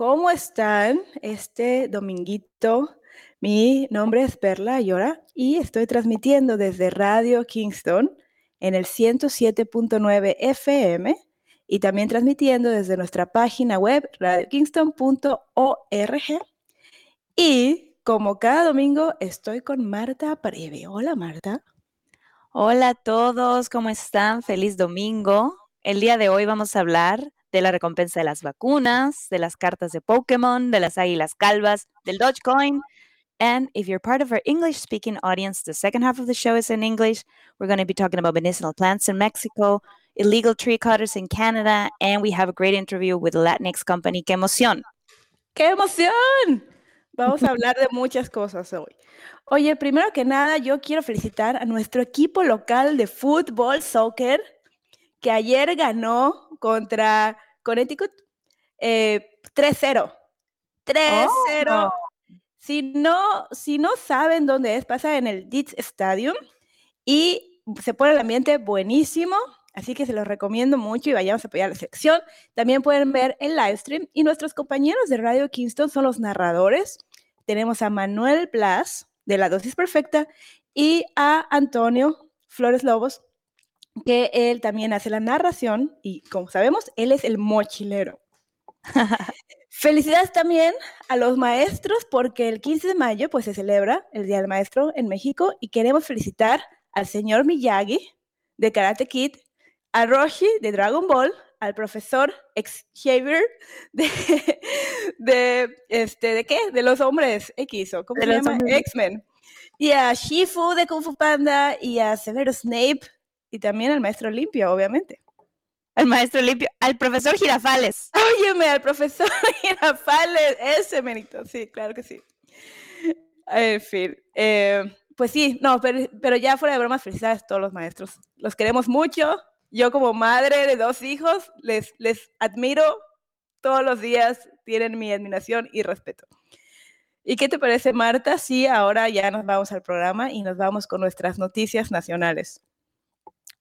¿Cómo están este dominguito? Mi nombre es Perla Ayora y estoy transmitiendo desde Radio Kingston en el 107.9 FM y también transmitiendo desde nuestra página web radiokingston.org. Y como cada domingo estoy con Marta Preve. Hola Marta. Hola a todos, ¿cómo están? Feliz domingo. El día de hoy vamos a hablar de la recompensa de las vacunas, de las cartas de Pokémon, de las águilas calvas, del Dogecoin. And if you're part of our English speaking audience, the second half of the show is in English. We're going to be talking about medicinal plants in Mexico, illegal tree cutters in Canada, and we have a great interview with a Latinx company. ¡Qué emoción! ¡Qué emoción! Vamos a hablar de muchas cosas hoy. Oye, primero que nada, yo quiero felicitar a nuestro equipo local de fútbol, soccer, que ayer ganó contra Connecticut eh, 3-0. 3-0. Si, no, si no saben dónde es, pasa en el Dietz Stadium y se pone el ambiente buenísimo. Así que se los recomiendo mucho y vayamos a apoyar la sección. También pueden ver el live stream y nuestros compañeros de Radio Kingston son los narradores. Tenemos a Manuel Blas de La Dosis Perfecta y a Antonio Flores Lobos, que él también hace la narración y como sabemos, él es el mochilero. Felicidades también a los maestros porque el 15 de mayo pues se celebra el Día del Maestro en México y queremos felicitar al señor Miyagi de Karate Kid, a Roshi de Dragon Ball, al profesor Xavier de, de, este, ¿de qué? De los hombres X, ¿o cómo De se llama? X-Men. Y a Shifu de Kung Fu Panda y a Severo Snape y también al maestro Limpio, obviamente. Al maestro limpio, al profesor Girafales. Óyeme, al profesor Girafales, ese menito, sí, claro que sí. En fin, eh, pues sí, no, pero, pero ya fuera de bromas, felicidades a todos los maestros. Los queremos mucho. Yo como madre de dos hijos, les, les admiro todos los días, tienen mi admiración y respeto. ¿Y qué te parece, Marta? Sí, ahora ya nos vamos al programa y nos vamos con nuestras noticias nacionales.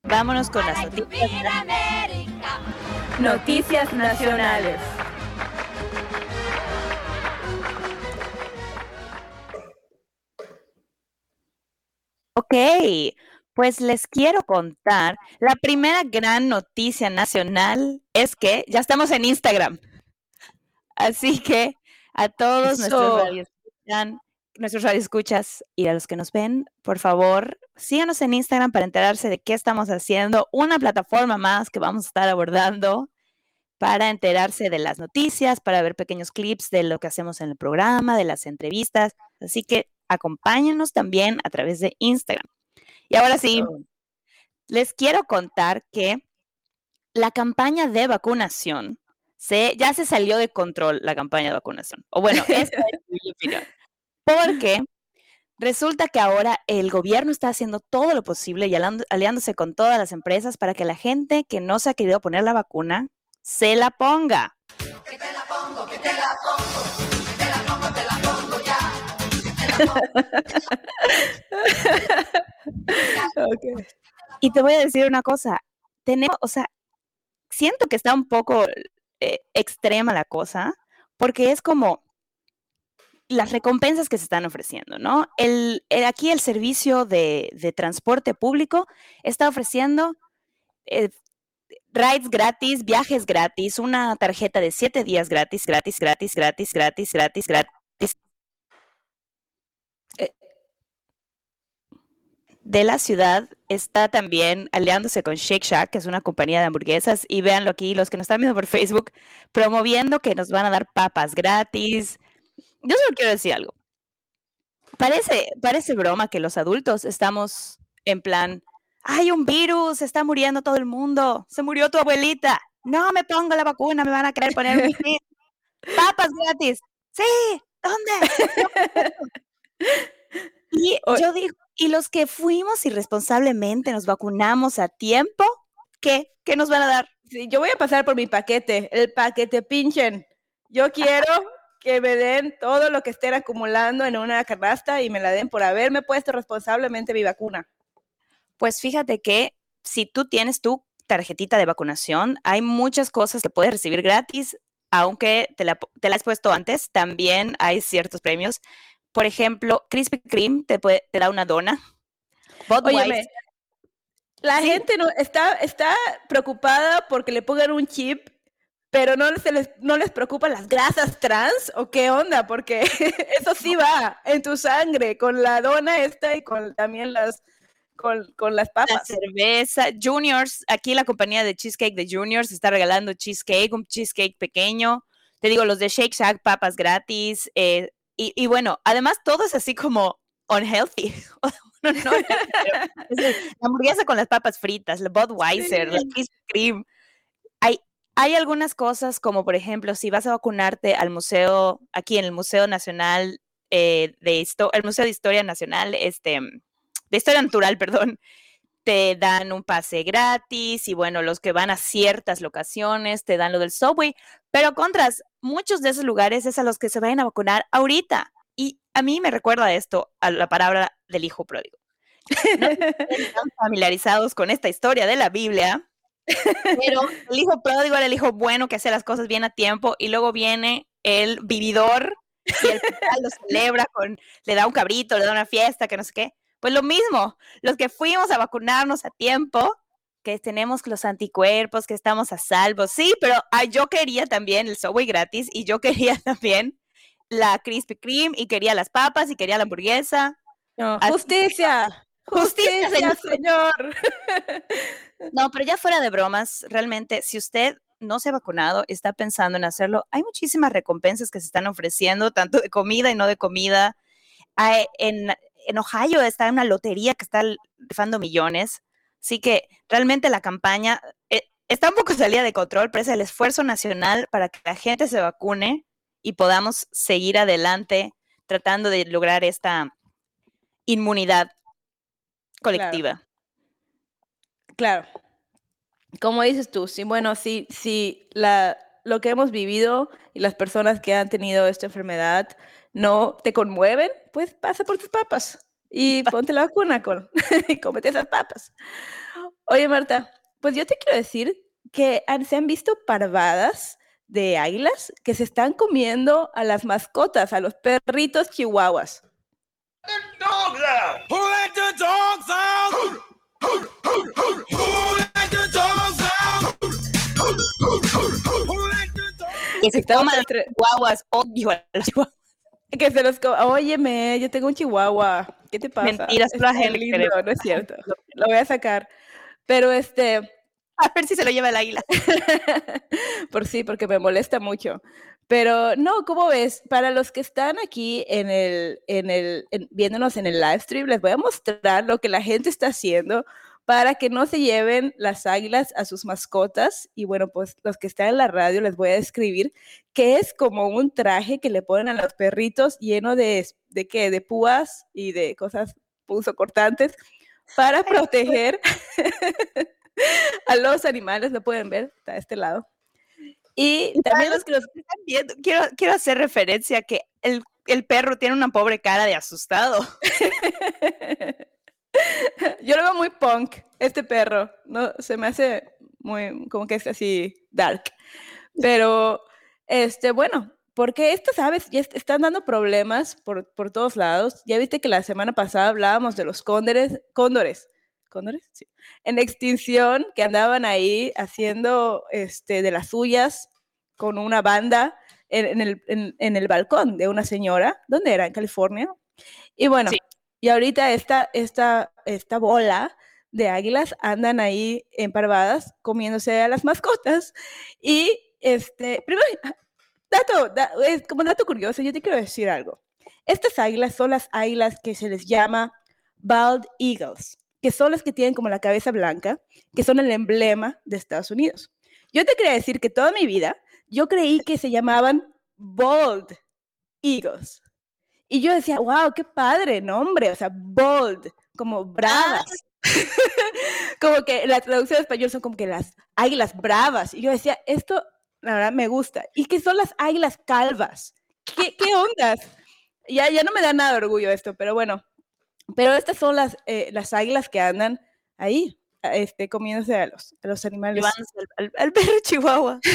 Vámonos con las noticias. Noticias nacionales. Ok, pues les quiero contar. La primera gran noticia nacional es que ya estamos en Instagram. Así que a todos nuestros radioescuchan, nuestros radioescuchas y a los que nos ven, por favor, síganos en Instagram para enterarse de qué estamos haciendo. Una plataforma más que vamos a estar abordando para enterarse de las noticias, para ver pequeños clips de lo que hacemos en el programa, de las entrevistas. Así que acompáñenos también a través de Instagram. Y ahora sí, les quiero contar que la campaña de vacunación se, ya se salió de control, la campaña de vacunación. O bueno, esta es mi opinión. Porque resulta que ahora el gobierno está haciendo todo lo posible y aliándose con todas las empresas para que la gente que no se ha querido poner la vacuna se la ponga. Y te voy a decir una cosa, tenemos, o sea, siento que está un poco eh, extrema la cosa, porque es como las recompensas que se están ofreciendo, ¿no? El, el- aquí el servicio de, de transporte público está ofreciendo eh, rides gratis, viajes gratis, una tarjeta de siete días gratis, gratis, gratis, gratis, gratis, gratis, gratis. Eh, de la ciudad está también aliándose con Shake Shack, que es una compañía de hamburguesas, y véanlo aquí, los que nos están viendo por Facebook, promoviendo que nos van a dar papas gratis. Yo solo quiero decir algo. Parece, parece broma que los adultos estamos en plan, hay un virus, está muriendo todo el mundo, se murió tu abuelita, no me pongo la vacuna, me van a querer poner un papas gratis. Sí, ¿dónde? y yo digo, ¿y los que fuimos irresponsablemente nos vacunamos a tiempo? ¿Qué? ¿Qué nos van a dar? Sí, yo voy a pasar por mi paquete, el paquete pinchen. Yo quiero que me den todo lo que estén acumulando en una canasta y me la den por haberme puesto responsablemente mi vacuna. Pues fíjate que si tú tienes tu tarjetita de vacunación, hay muchas cosas que puedes recibir gratis, aunque te la, te la has puesto antes, también hay ciertos premios. Por ejemplo, Krispy Kreme te, puede- te da una dona. Budweiser- la Sí. gente no, está, está preocupada porque le pongan un chip, pero no se les, no les preocupan las grasas trans o qué onda, porque eso sí va en tu sangre, con la dona esta y con también las, con, con las la papas. cerveza, Juniors, aquí la compañía de Cheesecake de Juniors está regalando cheesecake, un cheesecake pequeño. Te digo, los de Shake Shack, papas gratis. eh, y, y bueno, además todo es así como unhealthy. No, no, la hamburguesa con las papas fritas, la Budweiser, la Sí. Krispy Kreme. Hay, hay algunas cosas como, por ejemplo, si vas a vacunarte al museo, aquí en el Museo Nacional eh, de Histo- el Museo de Historia Nacional, este, de Historia Natural, perdón, te dan un pase gratis y bueno, los que van a ciertas locaciones te dan lo del subway, pero contras, muchos de esos lugares es a los que se vayan a vacunar ahorita. Y a mí me recuerda esto a la palabra del hijo pródigo. Tan familiarizados con esta historia de la Biblia, pero el hijo pródigo era el hijo bueno que hacía las cosas bien a tiempo y luego viene el vividor y el papá lo celebra con, le da un cabrito, le da una fiesta, que no sé qué. Pues lo mismo, los que fuimos a vacunarnos a tiempo, que tenemos los anticuerpos, que estamos a salvo, sí, pero ah, yo quería también el Subway gratis y yo quería también la Krispy Kreme y quería las papas y quería la hamburguesa. No, justicia, Justicia, señor. señor. No, pero ya fuera de bromas, realmente, si usted no se ha vacunado, está pensando en hacerlo, hay muchísimas recompensas que se están ofreciendo, tanto de comida y no de comida. Hay- en, en Ohio está una lotería que está rifando millones. Así que realmente la campaña eh, está un poco salida de control, pero es el esfuerzo nacional para que la gente se vacune y podamos seguir adelante tratando de lograr esta inmunidad colectiva. Claro. Como dices tú, sí, bueno, sí, sí, la, lo que hemos vivido y las personas que han tenido esta enfermedad no te conmueven, pues pasa por tus papas y ponte la vacuna con, y cómete esas papas. Oye, Marta, pues yo te quiero decir que han- se han visto parvadas de águilas que se están comiendo a las mascotas, a los perritos chihuahuas. Dogs out? Who let the dogs out? Who let the dogs out? Who let the dogs Que se coman entre- chihuahuas, odio a los chihuahuas. Que se los Óyeme, yo tengo un chihuahua. ¿Qué te pasa? Mentiras, Es pura tan gente lindo, no es cierto. Lo voy a sacar. Pero este, A ver si se lo lleva el águila. por sí, porque me molesta mucho. Pero no, ¿cómo ves? Para los que están aquí en el, en el, en- viéndonos en el live stream, les voy a mostrar lo que la gente está haciendo para que no se lleven las águilas a sus mascotas. Y bueno, pues los que están en la radio les voy a describir que es como un traje que le ponen a los perritos lleno de, de qué, de púas y de cosas cortantes para proteger a los animales. Lo pueden ver, está a este lado. Y también los que los Están viendo, Quiero, quiero hacer referencia que el, el perro tiene una pobre cara de asustado. Yo lo veo muy punk, este perro. No, se me hace muy, como que es así dark. Pero, este, bueno, porque estas aves ya est- están dando problemas por, por todos lados. Ya viste que la semana pasada hablábamos de los cóndores, cóndores, cóndores, sí, en extinción, que andaban ahí haciendo, este, de las suyas con una banda en, en el, en- en el balcón de una señora. ¿Dónde era? En California. Y bueno, Sí. y ahorita esta, esta, esta bola de águilas andan ahí emparvadas comiéndose a las mascotas. Y este, primero, dato, da- es como dato curioso, yo te quiero decir algo. Estas águilas son las águilas que se les llama bald eagles, que son las que tienen como la cabeza blanca, que son el emblema de Estados Unidos. Yo te quería decir que toda mi vida yo creí que se llamaban Bold Eagles. Y yo decía, wow, qué padre nombre, o sea, bold, como bravas. como que la traducción de español son como que las águilas bravas. Y yo decía, esto, la verdad, me gusta. ¿Y qué son las águilas calvas? ¿Qué, qué ondas? Ya, ya no me da nada de orgullo esto, pero bueno. Pero estas son las, eh, las águilas que andan ahí, este, comiéndose a los, a los animales. Al, al- al perro chihuahua.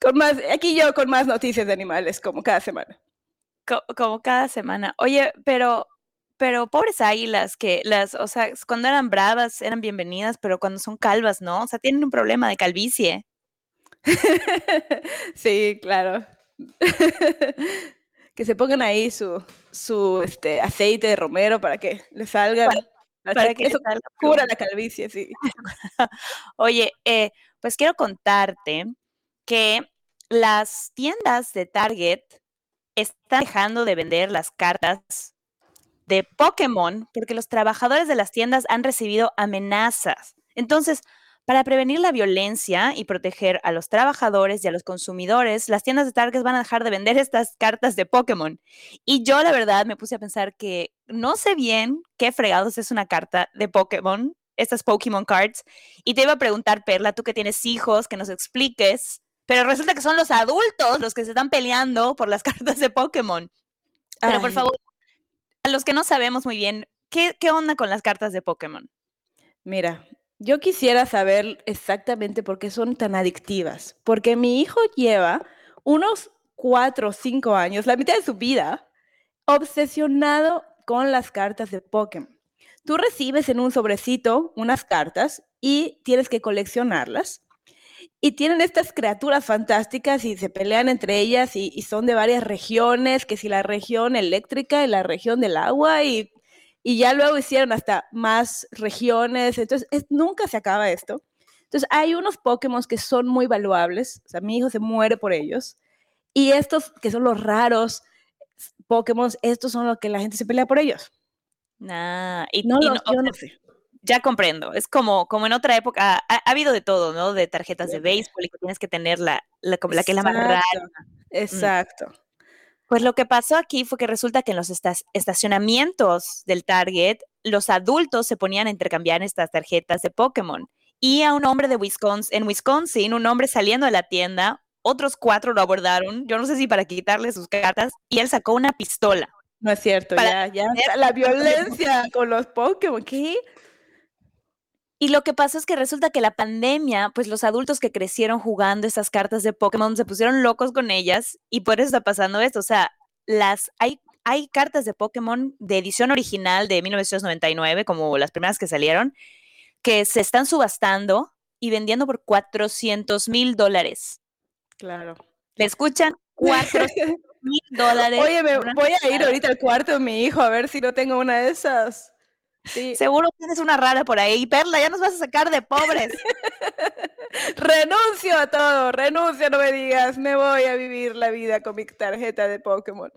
Con más, aquí yo con más noticias de animales, como cada semana. Co- como cada semana. Oye, pero, pero pobres águilas que las, o sea, cuando eran bravas eran bienvenidas, pero cuando son calvas, ¿no? O sea, tienen un problema de calvicie. sí, claro. Que se pongan ahí su, su este, aceite de romero para que le salgan. para que eso salga cura la calvicie, sí. Oye, eh, pues quiero contarte que las tiendas de Target están dejando de vender las cartas de Pokémon porque los trabajadores de las tiendas han recibido amenazas. Entonces, para prevenir la violencia y proteger a los trabajadores y a los consumidores, las tiendas de Target van a dejar de vender estas cartas de Pokémon. Y yo, la verdad, me puse a pensar que no sé bien qué fregados es una carta de Pokémon, estas Pokémon Cards, y te iba a preguntar, Perla, tú que tienes hijos, que nos expliques, pero resulta que son los adultos los que se están peleando por las cartas de Pokémon. Pero por favor, a los que no sabemos muy bien, ¿qué, qué onda con las cartas de Pokémon? Mira, yo quisiera saber exactamente por qué son tan adictivas. Porque mi hijo lleva unos cuatro o cinco años, la mitad de su vida, obsesionado con las cartas de Pokémon. Tú recibes en un sobrecito unas cartas y tienes que coleccionarlas. Y tienen estas criaturas fantásticas y se pelean entre ellas y, son de varias regiones, que si la región eléctrica y la región del agua y y ya luego hicieron hasta más regiones, entonces es- nunca se acaba esto. Entonces hay unos Pokémon que son muy valuables, o sea, mi hijo se muere por ellos, y estos que son los raros Pokémon, estos son los que la gente se pelea por ellos. Nah, y, No y los, no- yo no sé. ya comprendo, es como, como en otra época, ha, ha habido de todo, ¿no? De tarjetas de béisbol y que tienes que tener la, la, que es la más rara. Exacto, Exacto. Pues lo que pasó aquí fue que resulta que en los estacionamientos del Target, los adultos se ponían a intercambiar estas tarjetas de Pokémon. Y a un hombre de Wisconsin, en Wisconsin, un hombre saliendo de la tienda, otros cuatro lo abordaron, yo no sé si para quitarle sus cartas, y él sacó una pistola. No es cierto, ya, ya. La violencia con los Pokémon, ¿qué? Y lo que pasó es que resulta que la pandemia, pues los adultos que crecieron jugando estas cartas de Pokémon se pusieron locos con ellas y por eso está pasando esto. O sea, las hay, hay cartas de Pokémon de edición original de 1999, como las primeras que salieron, que se están subastando y vendiendo por 400 mil dólares. Claro. ¿Le escuchan? 400 mil dólares. Oye, me voy a ir ahorita al cuarto de mi hijo a ver si no tengo una de esas. Sí. Seguro tienes una rara por ahí. Perla, ya nos vas a sacar de pobres. Renuncio a todo, renuncio, no me digas, me voy a vivir la vida con mi tarjeta de Pokémon.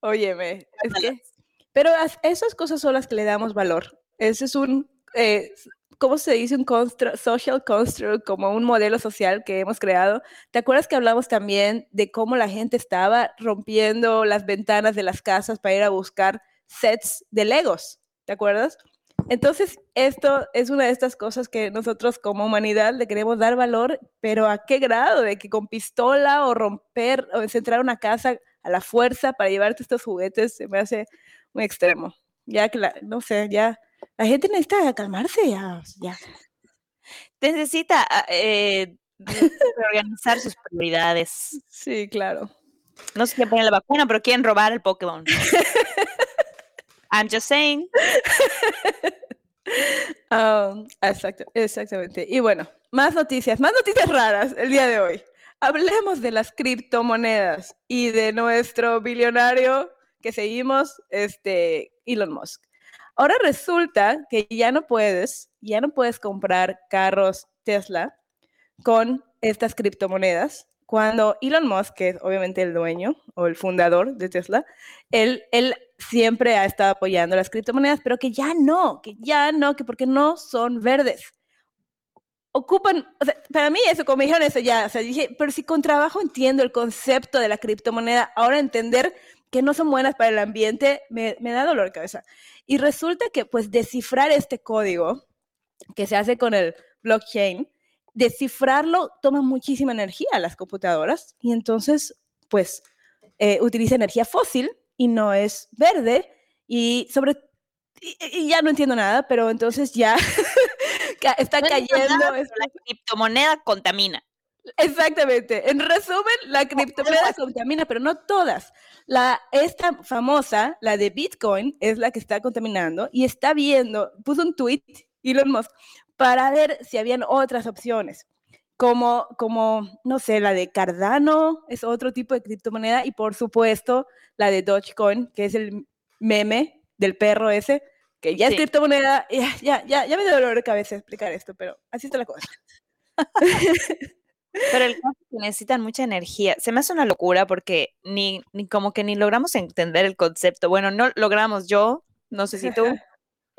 Óyeme, es que, pero as- esas cosas son las que le damos valor. Ese es un, eh, ¿cómo se dice? Un constru- social construct, como un modelo social que hemos creado. ¿Te acuerdas que hablamos también de cómo la gente estaba rompiendo las ventanas de las casas para ir a buscar sets de Legos? ¿Te acuerdas? Entonces, esto es una de estas cosas que nosotros como humanidad le queremos dar valor, pero ¿a qué grado? De que con pistola o romper o entrar una casa a la fuerza para llevarte estos juguetes se me hace muy extremo. Ya que la, no sé, ya la gente necesita calmarse, ya, ya. Necesita ah, eh, reorganizar sus prioridades. Sí, claro. No sé qué ponen la vacuna, pero quieren robar el Pokémon. I'm just saying. Ah, exacto, exactamente. Y bueno, más noticias, más noticias raras el día de hoy. Hablemos de las criptomonedas y de nuestro billonario que seguimos, este, Elon Musk. Ahora resulta que ya no puedes, ya no puedes comprar carros Tesla con estas criptomonedas. Cuando Elon Musk, que es obviamente el dueño o el fundador de Tesla, él, él siempre ha estado apoyando las criptomonedas, pero que ya no, que ya no, que porque no son verdes. ocupan, o sea, para mí eso, como me dijeron eso ya, o sea, dije, pero si con trabajo entiendo el concepto de la criptomoneda, ahora entender que no son buenas para el ambiente me, me da dolor de cabeza. Y resulta que pues descifrar este código que se hace con el blockchain, descifrarlo toma muchísima energía a las computadoras y entonces pues eh, utiliza energía fósil y no es verde y sobre y, y ya no entiendo nada, pero entonces ya está No cayendo. nada, la criptomoneda contamina. Exactamente. En resumen, la criptomoneda contamina, pero no todas. La, esta famosa, la de Bitcoin, es la que está contaminando y está viendo, puso un tweet, Elon Musk, para ver si habían otras opciones. Como, como, no sé, la de Cardano es otro tipo de criptomoneda y por supuesto la de Dogecoin, que es el meme del perro ese, que ya es Sí. criptomoneda. Ya, ya, ya, ya me dio dolor de cabeza explicar esto, pero así está la cosa. Pero el caso es que necesitan mucha energía. Se me hace una locura porque ni, ni como que ni logramos entender el concepto. Bueno, no logramos yo, no sé si tú,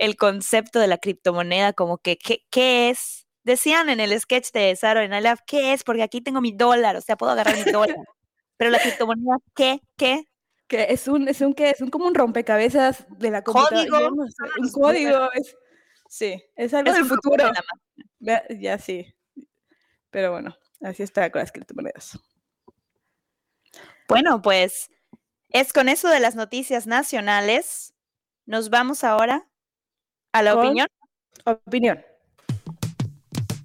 el concepto de la criptomoneda, como que, ¿qué, qué es? Decían en el sketch de Saturday Night Live, ¿qué es? Porque aquí tengo mi dólar, o sea, puedo agarrar mi dólar. Pero la criptomoneda, ¿qué? ¿Qué? Que es un, es un, ¿qué? Es un, como un rompecabezas de la computadora. Código, no sé, todos un código. Es, sí, es algo Es del futuro. ya sí. Pero bueno, así está con las criptomonedas. Bueno, pues es con eso de las noticias nacionales. Nos vamos ahora a la opinión. Opinión.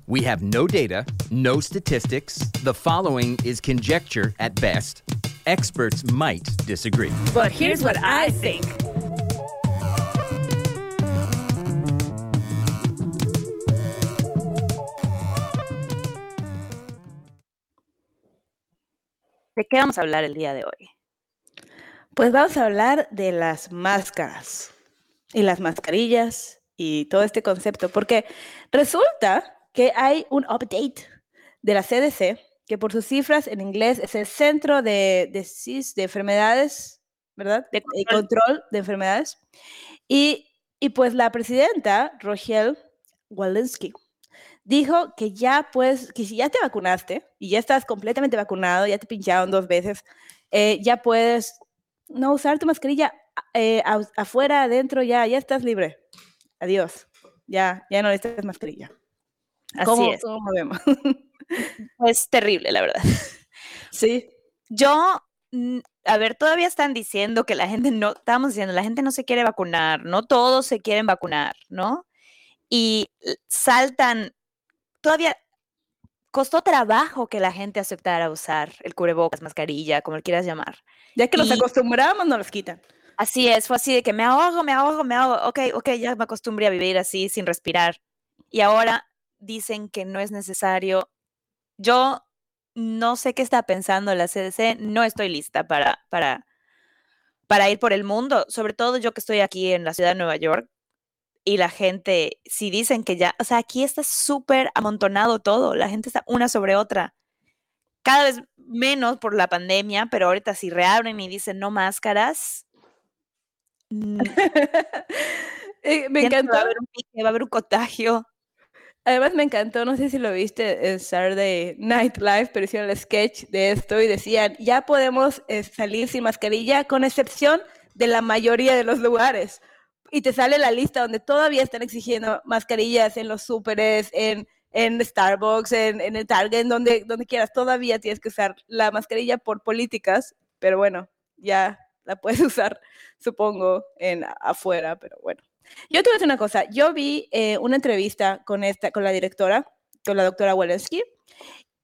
We have no data, no statistics. The following is conjecture at best. Experts might disagree. But here's what I think. ¿De qué vamos a hablar el día de hoy? Pues vamos a hablar de las máscaras y las mascarillas y todo este concepto, porque resulta que hay un update de la CDC, que por sus cifras en inglés es el Centro de, de, CIS, de Enfermedades, ¿verdad? De control. control de enfermedades. Y, y pues la presidenta, Rochelle Walensky, dijo que ya pues, que si ya te vacunaste y ya estás completamente vacunado, ya te pincharon dos veces, eh, ya puedes no usar tu mascarilla eh, afuera, adentro, ya, ya estás libre. Adiós. Ya, ya no necesitas mascarilla. Así ¿Cómo, es. cómo vemos? Es terrible, la verdad. sí. Yo, mm, a ver, todavía están diciendo que la gente no, estamos diciendo, la gente no se quiere vacunar, no todos se quieren vacunar, ¿no? Y saltan, todavía costó trabajo que la gente aceptara usar el cubrebocas, mascarilla, como lo quieras llamar. Ya que Y- acostumbramos, no los quitan. Así es, fue así de que me ahogo, me ahogo, me ahogo. Ok, ok, ya me acostumbré a vivir así sin respirar. Y ahora dicen que no es necesario. Yo no sé qué está pensando la CDC, no estoy lista para, para, para ir por el mundo, sobre todo yo que estoy aquí en la ciudad de Nueva York. Y la gente, si dicen que ya, o sea, aquí está súper amontonado todo, la gente está una sobre otra. Cada vez menos por la pandemia, pero ahorita si reabren y dicen no máscaras, mm, Eh, me encantó. Va a haber un pique, va a haber un contagio. Además me encantó, no sé si lo viste en Saturday Night Live, pero hicieron el sketch de esto y decían, ya podemos eh, salir sin mascarilla con excepción de la mayoría de los lugares. Y te sale la lista donde todavía están exigiendo mascarillas en los súperes, en, en Starbucks, en, en el Target, en donde, donde quieras. Todavía tienes que usar la mascarilla por políticas, pero bueno, ya la puedes usar, supongo, en afuera, pero bueno. Yo te voy a decir una cosa. Yo vi eh, una entrevista con esta, con la directora, con la doctora Walensky,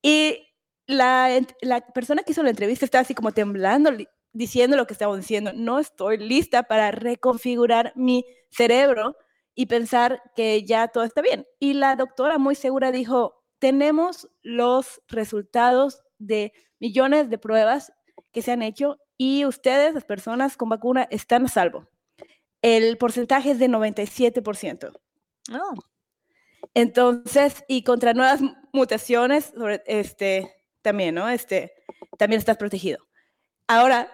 y la, la persona que hizo la entrevista estaba así como temblando, diciendo lo que estaba diciendo. No estoy lista para reconfigurar mi cerebro y pensar que ya todo está bien. Y la doctora muy segura dijo, tenemos los resultados de millones de pruebas que se han hecho y ustedes, las personas con vacuna, están a salvo. El porcentaje es de 97%. No. Entonces, y contra nuevas mu- mutaciones, este, también, ¿no? Este, también estás protegido. Ahora,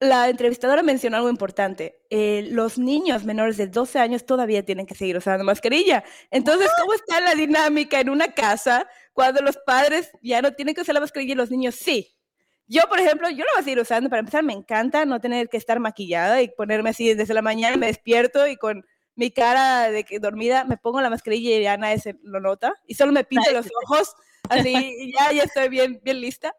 la entrevistadora mencionó algo importante. eh, los niños menores de 12 años todavía tienen que seguir usando mascarilla. Entonces, ¿cómo está la dinámica en una casa cuando los padres ya no tienen que usar la mascarilla y los niños sí? Yo, por ejemplo, yo lo voy a seguir usando. Para empezar, me encanta no tener que estar maquillada y ponerme así desde la mañana, me despierto y con mi cara de que dormida me pongo la mascarilla y nadie se lo nota. Y solo me pinto los ojos, así, y ya, ya estoy bien, bien lista.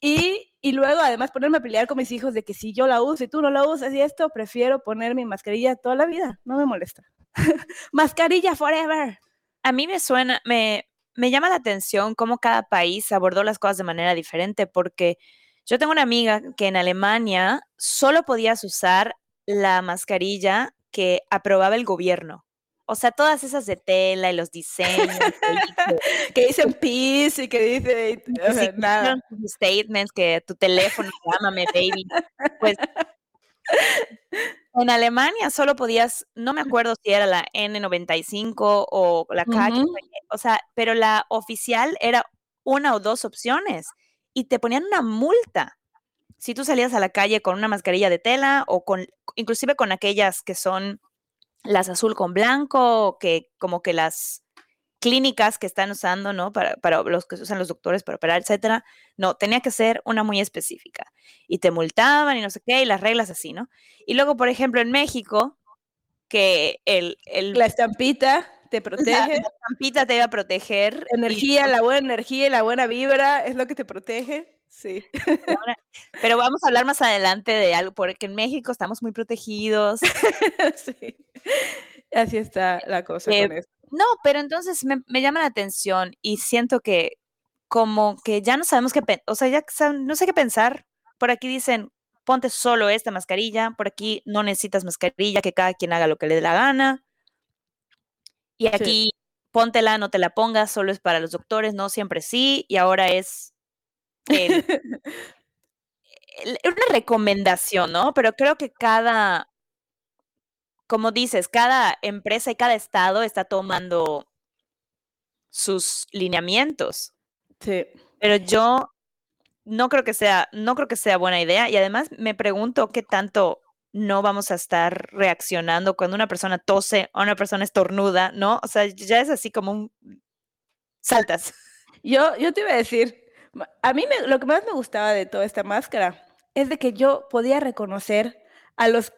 Y, y luego, además, ponerme a pelear con mis hijos de que si yo la uso y tú no la usas y esto, prefiero poner mi mascarilla toda la vida. No me molesta. mascarilla forever. A mí me suena, me, me llama la atención cómo cada país abordó las cosas de manera diferente, porque yo tengo una amiga que en Alemania solo podías usar la mascarilla que aprobaba el gobierno. O sea, todas esas de tela y los diseños. que Que dicen peace y que dice o sea, nada. statements, que tu teléfono, llámame, baby. Pues en Alemania solo podías, no me acuerdo si era la N95 o la calle, Ujú. o sea, pero la oficial era una o dos opciones y te ponían una multa si tú salías a la calle con una mascarilla de tela o con, inclusive con aquellas que son las azul con blanco, que como que las clínicas que están usando, ¿no? Para, para los que usan los doctores para operar, etcétera. No, tenía que ser una muy específica. Y te multaban y no sé qué, y las reglas así, ¿no? Y luego, por ejemplo, en México, que el, el La estampita te protege. la estampita te iba a proteger. y Energía, la buena energía y la buena vibra es lo que te protege. Sí. ahora- pero vamos a hablar más adelante de algo, porque en México estamos muy protegidos. sí. Así está la cosa Eh, con eso. No, pero entonces me, me llama la atención y siento que como que ya no sabemos qué, o sea, ya no sé qué pensar. Por aquí dicen, ponte solo esta mascarilla, por aquí no necesitas mascarilla, que cada quien haga lo que le dé la gana. Y aquí, póntela, no te la pongas, solo es para los doctores, no siempre sí, y ahora es el- el- una recomendación, ¿no? Pero creo que cada, como dices, cada empresa y cada estado está tomando sus lineamientos. Sí. Pero yo no creo que sea, no creo que sea buena idea. Y además me pregunto qué tanto no vamos a estar reaccionando cuando una persona tose o una persona estornuda, ¿no? O sea, ya es así como un saltas. Yo, yo te iba a decir, a mí me- lo que más me gustaba de toda esta máscara es de que yo podía reconocer a los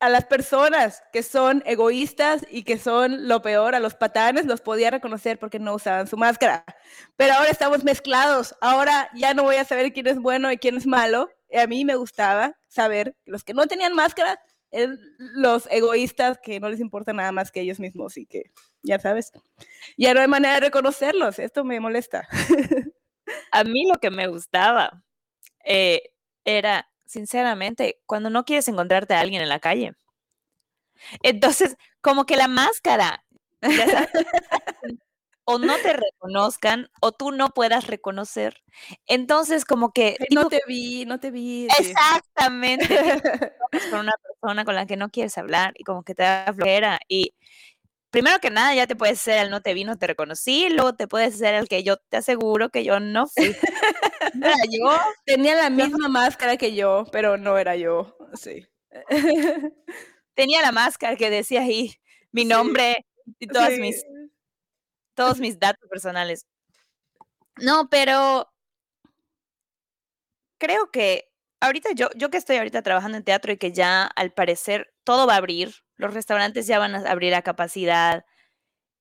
a las personas que son egoístas y que son lo peor, a los patanes, los podía reconocer porque no usaban su máscara. Pero ahora estamos mezclados. Ahora ya no voy a saber quién es bueno y quién es malo. A mí me gustaba saber que los que no tenían máscara eran los egoístas que no les importa nada más que ellos mismos y que, ya sabes, ya no hay manera de reconocerlos. Esto me molesta. A mí lo que me gustaba eh, era, sinceramente, cuando no quieres encontrarte a alguien en la calle. Entonces, como que la máscara, ya sabes, o no te reconozcan o tú no puedas reconocer. Entonces, como que... Tipo, no te vi, no te vi. Exactamente. con una persona con la que no quieres hablar y como que te da flojera. Y primero que nada, ya te puedes ser el no te vi, no te reconocí. Luego te puedes ser el que yo te aseguro que yo no fui. No era yo. Tenía la misma máscara que yo, pero no era yo. Sí. Tenía la máscara que decía ahí mi Sí, nombre y todas Sí. mis, todos mis datos personales. No, pero creo que ahorita yo, yo que estoy ahorita trabajando en teatro y que ya al parecer todo va a abrir, los restaurantes ya van a abrir a capacidad,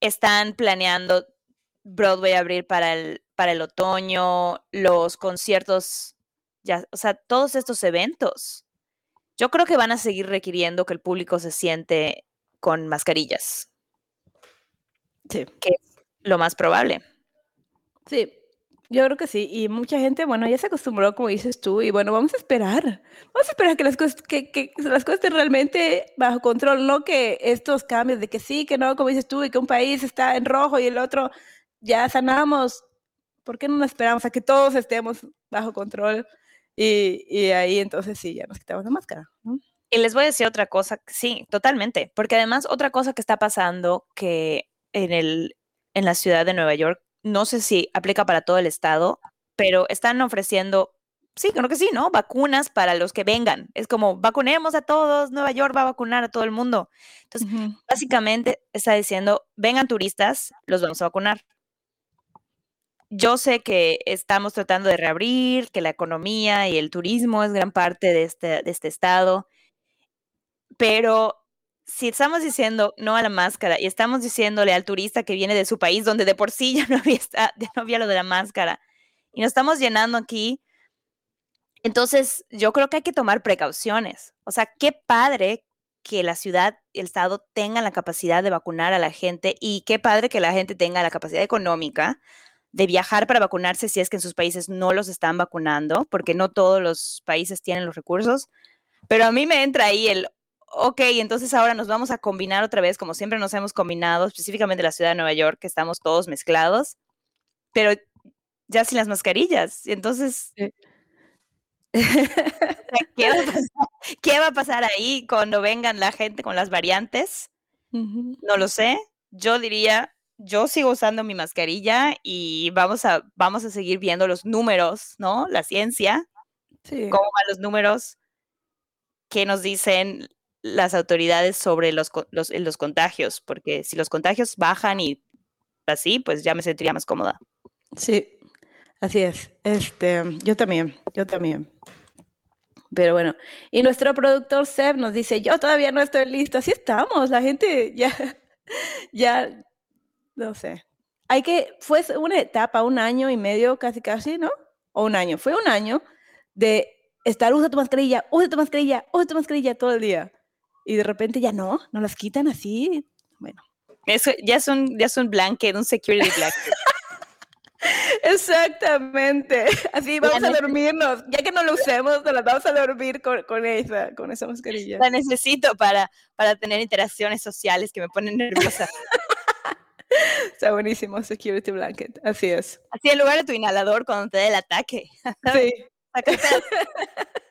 están planeando Broadway abrir para el, para el otoño, los conciertos, ya, o sea, todos estos eventos. Yo creo que van a seguir requiriendo que el público se siente con mascarillas, Sí. que es lo más probable. Sí, yo creo que sí. Y mucha gente, bueno, ya se acostumbró, como dices tú, y bueno, vamos a esperar. Vamos a esperar que las cosas, que, que las cosas estén realmente bajo control, no que estos cambios de que sí, que no, como dices tú, y que un país está en rojo y el otro ya sanamos. ¿Por qué no nos esperamos a que todos estemos bajo control? Y, y ahí entonces sí, ya nos quitamos la máscara. ¿no? Y les voy a decir otra cosa, sí, totalmente, porque además otra cosa que está pasando que en el en la ciudad de Nueva York, no sé si aplica para todo el estado, pero están ofreciendo sí, creo que sí, ¿no? Vacunas para los que vengan. Es como, vacunemos a todos, Nueva York va a vacunar a todo el mundo. Entonces, básicamente está diciendo, vengan turistas, los vamos a vacunar. Yo sé que estamos tratando de reabrir, que la economía y el turismo es gran parte de este, de este estado, pero si estamos diciendo no a la máscara y estamos diciéndole al turista que viene de su país donde de por sí ya no había, no había lo de la máscara y nos estamos llenando aquí, entonces yo creo que hay que tomar precauciones. O sea, qué padre que la ciudad el estado tengan la capacidad de vacunar a la gente y qué padre que la gente tenga la capacidad económica de viajar para vacunarse si es que en sus países no los están vacunando, porque no todos los países tienen los recursos. Pero a mí me entra ahí el, ok, entonces ahora nos vamos a combinar otra vez, como siempre nos hemos combinado, específicamente la ciudad de Nueva York, que estamos todos mezclados, pero ya sin las mascarillas. Entonces, Sí. ¿qué va, a pasar? ¿qué va a pasar ahí cuando vengan la gente con las variantes? No lo sé. Yo diría, yo sigo usando mi mascarilla y vamos a, vamos a seguir viendo los números, ¿no? La ciencia, Sí. cómo van los números, qué nos dicen las autoridades sobre los, los, los contagios, porque si los contagios bajan y así, pues ya me sentiría más cómoda. Sí, así es. Este, yo también, yo también. Pero bueno, y nuestro productor Seb nos dice, yo todavía no estoy listo. Así estamos, la gente ya, ya, no sé. Hay que, fue una etapa, un año y medio, casi, casi, ¿no? O un año, fue un año de estar, usa tu mascarilla, usa tu mascarilla, usa tu mascarilla todo el día. Y de repente ya no, no las quitan así. Bueno. Eso ya es un, ya es un blanket, un security blanket. Exactamente. Así vamos a dormirnos. Ya que no lo usemos, nos las vamos a dormir con, con esa, con esa mascarilla. La necesito para, para tener interacciones sociales que me ponen nerviosa. Está buenísimo, security blanket. Así es. Así en lugar de tu inhalador cuando te dé el ataque. Sí.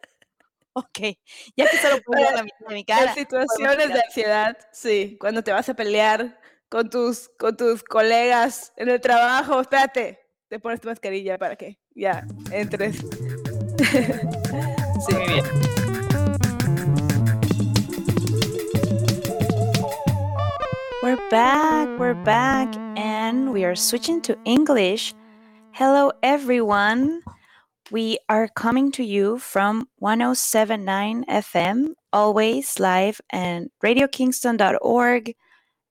Ok, ya que solo la mitad de mi cara. En situaciones de ansiedad, sí. Cuando te vas a pelear con tus, con tus colegas en el trabajo, espérate, te pones tu mascarilla para que ya entres. Sí, muy bien. We're back, we're back, and we are switching to English. Hello, everyone. We are coming to you from 1079 FM, always live and radiokingston.org.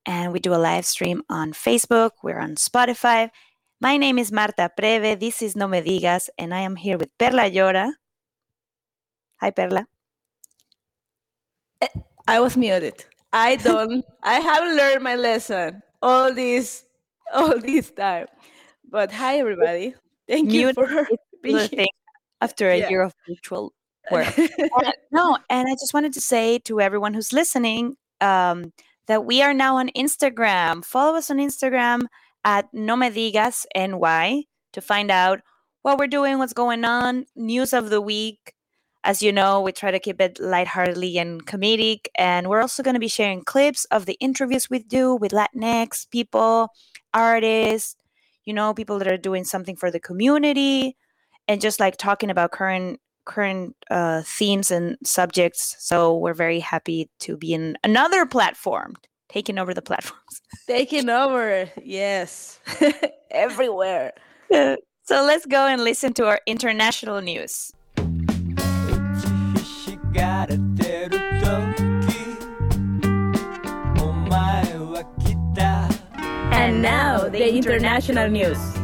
And we do a live stream on Facebook. We're on Spotify. My name is Marta Preve. This is No Me Digas, and I am here with Perla Ayora. Hi, Perla. Eh, I was muted. I don't. I haven't learned my lesson all this, all this time. But hi, everybody. Thank you Mute for Little thing after a Yeah. year of virtual work. No, and I just wanted to say to everyone who's listening um, that we are now on Instagram. Follow us on Instagram at No Me Digas NY to find out what we're doing, what's going on, news of the week. As you know, we try to keep it lightheartedly and comedic. And we're also going to be sharing clips of the interviews we do with Latinx people, artists, you know, people that are doing something for the community, and just like talking about current current uh, themes and subjects. So we're very happy to be in another platform, taking over the platforms. taking over, yes, everywhere. Uh, so let's go and listen to our international news. And now the international news.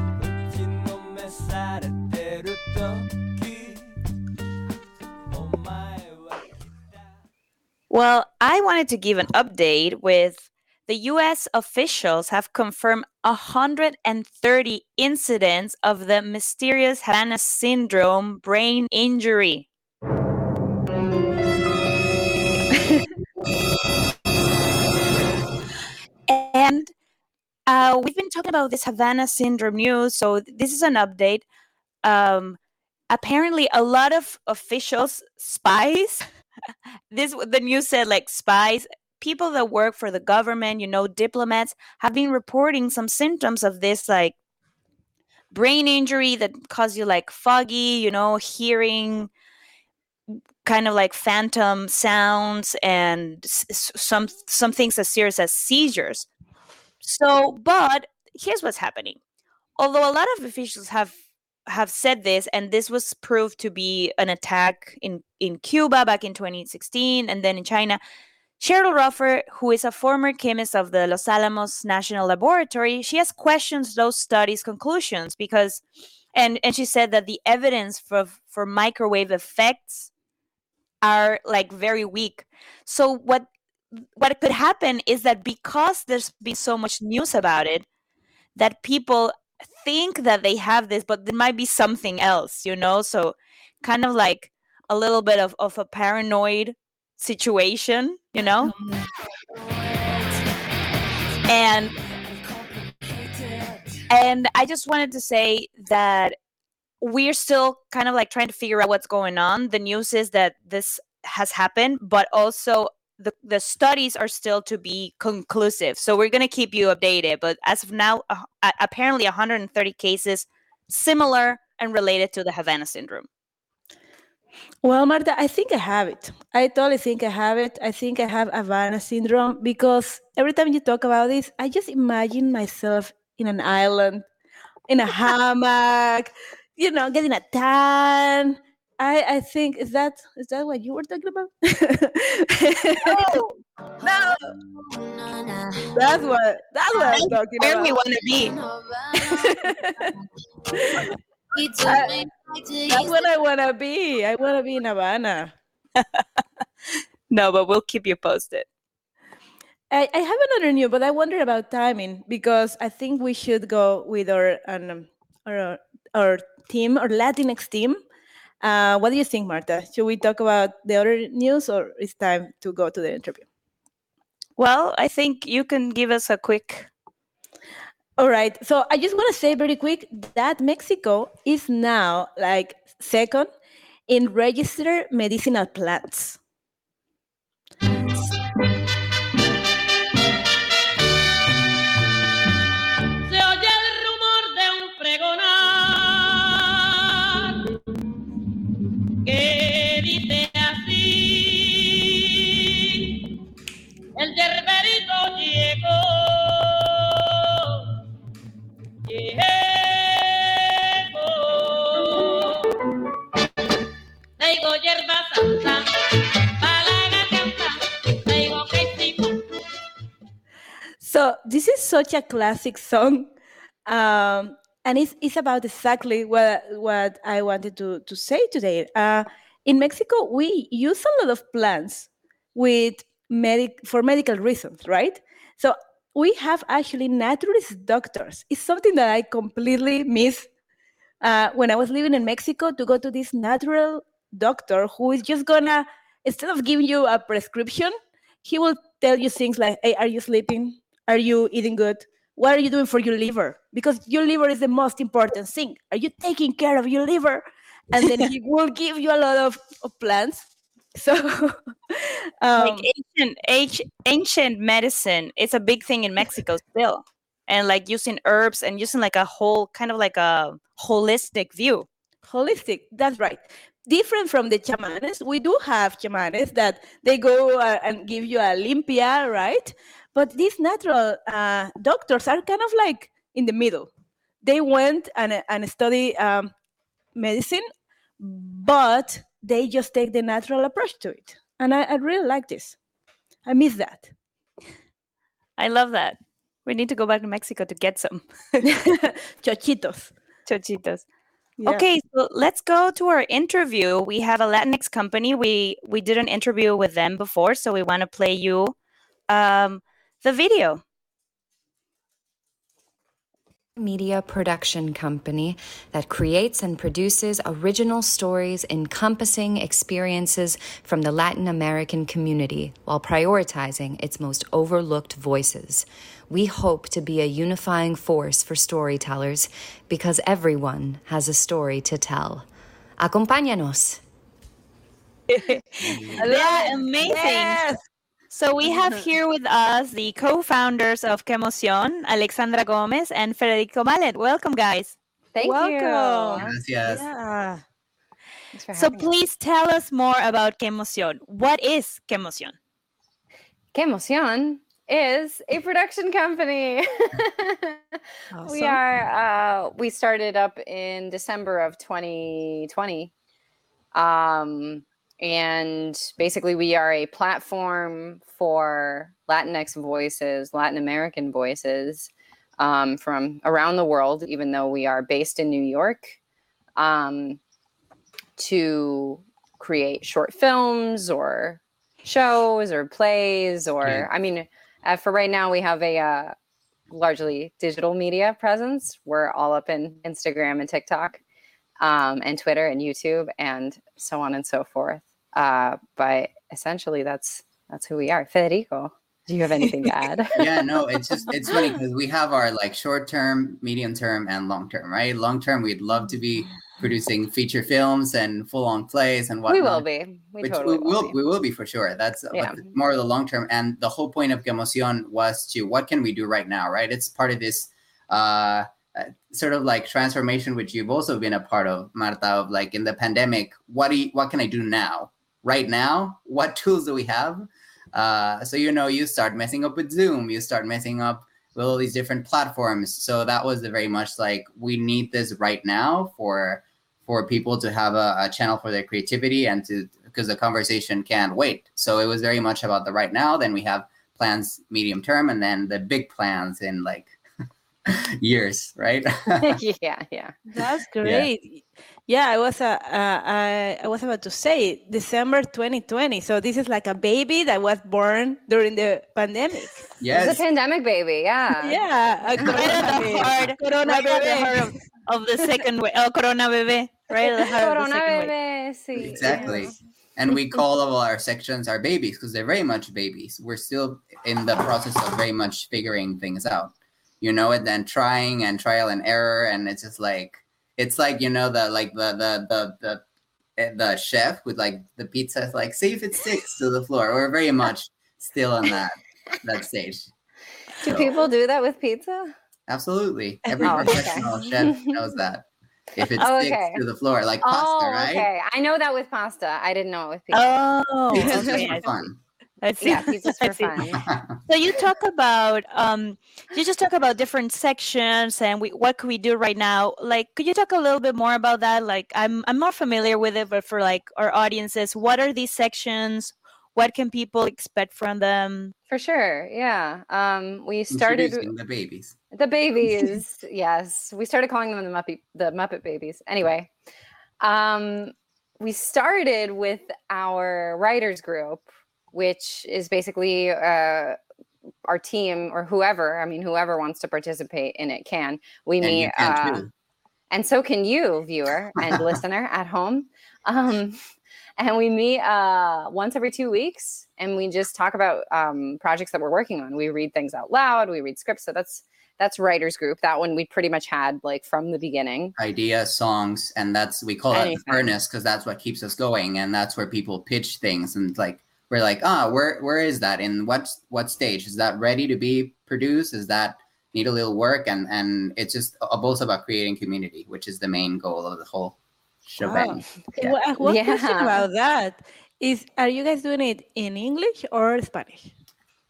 Well, I wanted to give an update with the US officials have confirmed 130 incidents of the mysterious Havana syndrome brain injury. and uh, we've been talking about this Havana syndrome news, so this is an update. Um, apparently, a lot of officials, spies, this the news said like spies, people that work for the government, you know, diplomats, have been reporting some symptoms of this like brain injury that cause you like foggy, you know, hearing kind of like phantom sounds and some some things as serious as seizures. So, but here's what's happening. Although a lot of officials have have said this, and this was proved to be an attack in in Cuba back in 2016, and then in China. Cheryl Rofer, who is a former chemist of the Los Alamos National Laboratory, she has questioned those studies' conclusions because, and and she said that the evidence for for microwave effects are like very weak. So what what could happen is that because there's been so much news about it, that people think that they have this, but there might be something else, you know? So kind of like a little bit of, of a paranoid situation, you know? And and I just wanted to say that we're still kind of like trying to figure out what's going on. The news is that this has happened, but also the, the studies are still to be conclusive. So we're going to keep you updated. But as of now, uh, apparently 130 cases similar and related to the Havana syndrome. Well, Marta, I think I have it. I totally think I have it. I think I have Havana syndrome because every time you talk about this, I just imagine myself in an island, in a hammock, you know, getting a tan. I, I think is that is that what you were talking about? no, that's what that's what I'm talking Where we want to be. I- that's what I want to be. I want to be in Havana. No, but we'll keep you posted. I, I have another news, but I wonder about timing because I think we should go with our um, our, our team, our Latinx team. Uh, what do you think, Marta? Should we talk about the other news, or it's time to go to the interview? Well, I think you can give us a quick. All right. So I just want to say very quick that Mexico is now like second in registered medicinal plants. Hierba santa. So this is such a classic song, um, and it's, it's about exactly what what I wanted to to say today. Uh, in Mexico, we use a lot of plants with medic for medical reasons, right? So we have actually naturalist doctors. It's something that I completely miss uh, when I was living in Mexico to go to this natural doctor who is just gonna instead of giving you a prescription, he will tell you things like, "Hey, are you sleeping? Are you eating good? What are you doing for your liver? Because your liver is the most important thing. Are you taking care of your liver?" And then he will give you a lot of, of plants. So, um, like ancient ancient medicine it's a big thing in mexico still and like using herbs and using like a whole kind of like a holistic view holistic that's right different from the chamanes. We do have chamanes that they go uh, and give you a limpia right? But these natural uh, doctors are kind of like in the middle. They went and, and study um, medicine but they just take the natural approach to it. And I, I really like this. I miss that. I love that. We need to go back to mexico to get some. Chochitos. Chochitos Yeah. okay so let's go to our interview we have a latinx company we we did an interview with them before so we want to play you um the video media production company that creates and produces original stories encompassing experiences from the Latin American community while prioritizing its most overlooked voices. We hope to be a unifying force for storytellers because everyone has a story to tell. Acompáñanos. yeah amazing Yes. So we have here with us the co-founders of Que Emoción, Alexandra Gomez and Federico Mallet. Welcome, guys. Thank Welcome. you. Gracias. Yeah. Thanks So having us. please tell us more about Que Emoción. What is Que Emoción? Is a production company. We are uh we started up in December of 2020. Um and basically we are a platform for Latinx voices, Latin American voices um, from around the world, even though we are based in New York, um, to create short films or shows or plays or Yeah. I mean, uh, for right now we have a uh, largely digital media presence. We're all up in Instagram and TikTok, um, and Twitter and YouTube and so on and so forth. Uh, but essentially, that's that's who we are. Federico, do you have anything to add? yeah, no, it's just it's funny because we have our like short term, medium term, and long term, right? Long term, we'd love to be producing feature films and full on plays and whatnot. we will be. We which totally we will. will be. we will be for sure. That's Yeah. more of the long term. And the whole point of Que Emoción was to what can we do right now, right? It's part of this uh, uh, sort of like transformation, which you've also been a part of, Marta. Of like in the pandemic, what do you, what can I do now? Right now, what tools do we have? Uh, so you know, you start messing up with Zoom, you start messing up with all these different platforms. So that was very much like we need this right now for for people to have a, a channel for their creativity and to because the conversation can't wait. So it was very much about the right now. Then we have plans medium term, and then the big plans in like years, right? yeah, yeah. That's great. Yeah, I was uh, uh, I, I was about to say December 2020. So this is like a baby that was born during the pandemic. It's yes. a pandemic baby. Yeah. Yeah, a Right at corona, heart, corona right at heart of, of the second wave. Oh, Corona Bebé. Right the heart of the Corona second wave. bebé, sí. Exactly. And we call all our sections our babies because they're very much babies. We're still in the process of very much figuring things out, you know, and then trying and trial and error. And it's just like, it's like, you know, the like the, the, the, the, eh, the chef with like the pizza, is like, see if it sticks to the floor. We're very much still on that, that stage. Do So- people do that with pizza? Absolutely. Every Oh, okay. professional chef knows that. If it Oh, sticks okay. to the floor, like oh, pasta, right? okay. I know that with pasta. I didn't know it with pizza. Oh, Pizza's okay. just for fun. I see. yeah, pizza's I for see. fun. So you talk about um you just talk about different sections and we what could we do right now? Like could you talk a little bit more about that? Like I'm I'm more familiar with it, but for like our audiences, what are these sections? What can people expect from them? For sure. Yeah. Um, we started the babies. the babies. yes, we started calling them the Muppet the Muppet babies. Anyway, um, we started with our writers group, which is basically uh, our team or whoever. I mean, whoever wants to participate in it can. We And meet. uh, and so can you viewer and listener at home um, and we meet uh, once every two weeks and we just talk about um, projects that we're working on we read things out loud we read scripts so that's that's writers group that one we pretty much had like from the beginning Ideas, songs, and that's we call it the furnace because that's what keeps us going, and that's where people pitch things, and like we're like, ah, where where is that? In what what stage is that ready to be produced? Is that need a little work? And and it's just a- both about creating community, which is the main goal of the whole shebang. Yeah. Well, one question Yeah. about that is: Are you guys doing it in English or Spanish?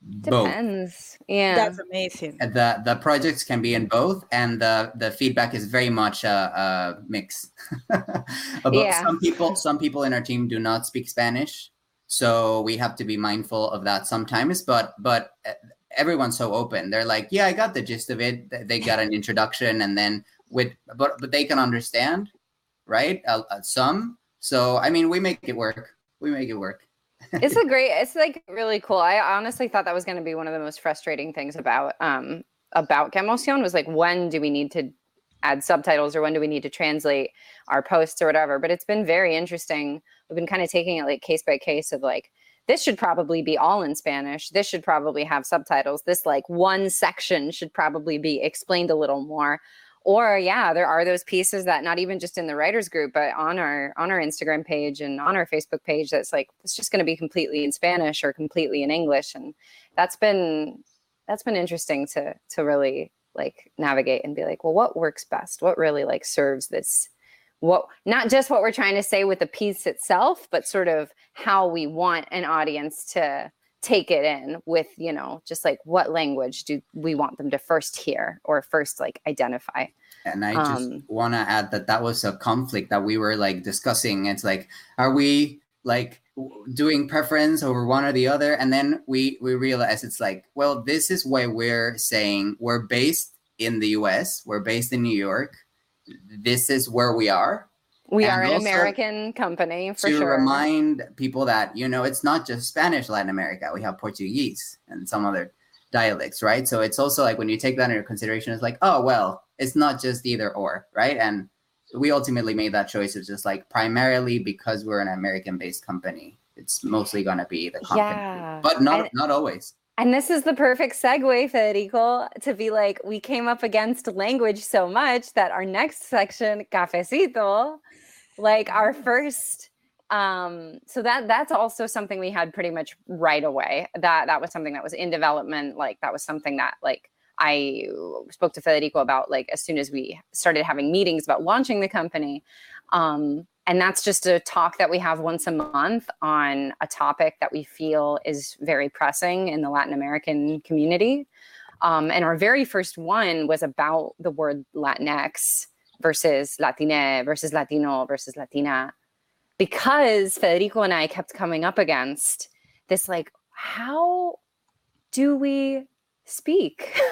Both. depends yeah That's amazing. The the projects can be in both and the the feedback is very much a, a mix About Yeah. some people some people in our team do not speak spanish so we have to be mindful of that sometimes but but uh, everyone's so open. They're like yeah i got the gist of it. They got an introduction and then with but but they can understand right uh, uh, some. So i mean we make it work. We make it work. It's a great it's like really cool. I honestly thought that was going to be one of the most frustrating things about um about Que Emoción was like when do we need to add subtitles or when do we need to translate our posts or whatever but it's been very interesting we've been kind of taking it like case by case of like this should probably be all in spanish this should probably have subtitles this like one section should probably be explained a little more or yeah there are those pieces that not even just in the writers group but on our on our instagram page and on our facebook page that's like it's just going to be completely in spanish or completely in english and that's been that's been interesting to to really like navigate and be like, well, what works best? What really like serves this? What not just what we're trying to say with the piece itself, but sort of how we want an audience to take it in with, you know, just like what language do we want them to first hear or first like identify. And I just Um, want to add that that was a conflict that we were like discussing. It's like, are we like w- doing preference over one or the other? And then we we realize it's like, well, this is why we're saying we're based in the U.S. We're based in New York. This is where we are. We And are an American company for to sure. remind people that you know it's not just Spanish Latin America. We have Portuguese and some other dialects, right? So it's also like when you take that into consideration, it's like, oh well, it's not just either or, right? And we ultimately made that choice. It's just like primarily because we're an American-based company, it's mostly gonna be the company, Yeah. but not And- not always. And this is the perfect segue, Federico, to be like, we came up against language so much that our next section, cafecito, like our first um so that that's also something we had pretty much right away. That that was something that was in development like that was something that like i spoke to federico about like as soon as we started having meetings about launching the company. Um and that's just a talk that we have once a month on a topic that we feel is very pressing in the Latin American community. Um, and our very first one was about the word Latinx versus Latine versus Latino versus Latina, because Federico and I kept coming up against this like, how do we speak?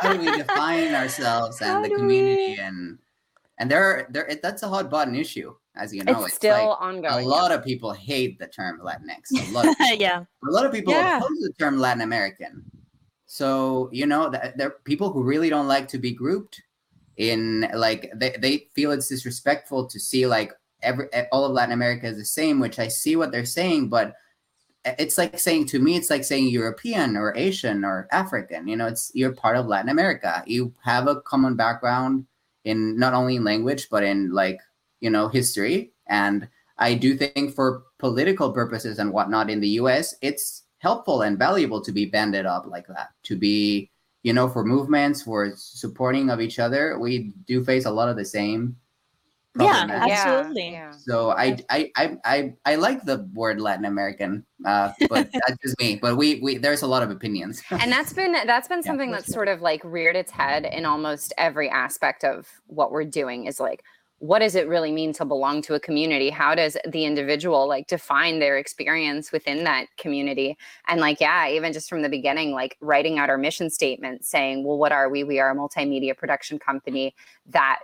How do we define ourselves How and the community we- and and there there it- that's a hot button issue, as you know. it's still like, ongoing. a lot of people hate the term Latinx. A lot of yeah. a lot of people Yeah. oppose the term Latin American. So you know, th- there are people who really don't like to be grouped in like they, they feel it's disrespectful to see like every all of Latin America is the same, which I see what they're saying, but it's like saying to me, it's like saying European or Asian or African. You know, it's you're part of Latin America. You have a common background in not only in language but in like you know history and I do think for political purposes and whatnot in the US, it's helpful and valuable to be banded up like that, to be, you know, for movements, for supporting of each other. We do face a lot of the same. Yeah, problematic. absolutely. Yeah. So I, I, I, I, I like the word Latin American, uh, but that's just me. But we, we, there's a lot of opinions. and that's been that's been Yeah, something that's that's sort of like reared its head in almost every aspect of what we're doing is like what does it really mean to belong to a community how does the individual like define their experience within that community and like yeah even just from the beginning like writing out our mission statement saying well what are we we are a multimedia production company that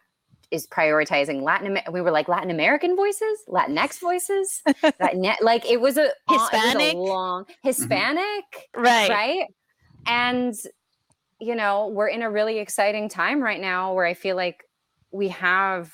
is prioritizing Latin. We were like Latin American voices, Latinx voices, Latin- like it was a oh, it was a Hispanic? long mm-hmm. Hispanic, Right. right? And you know, we're in a really exciting time right now where I feel like we have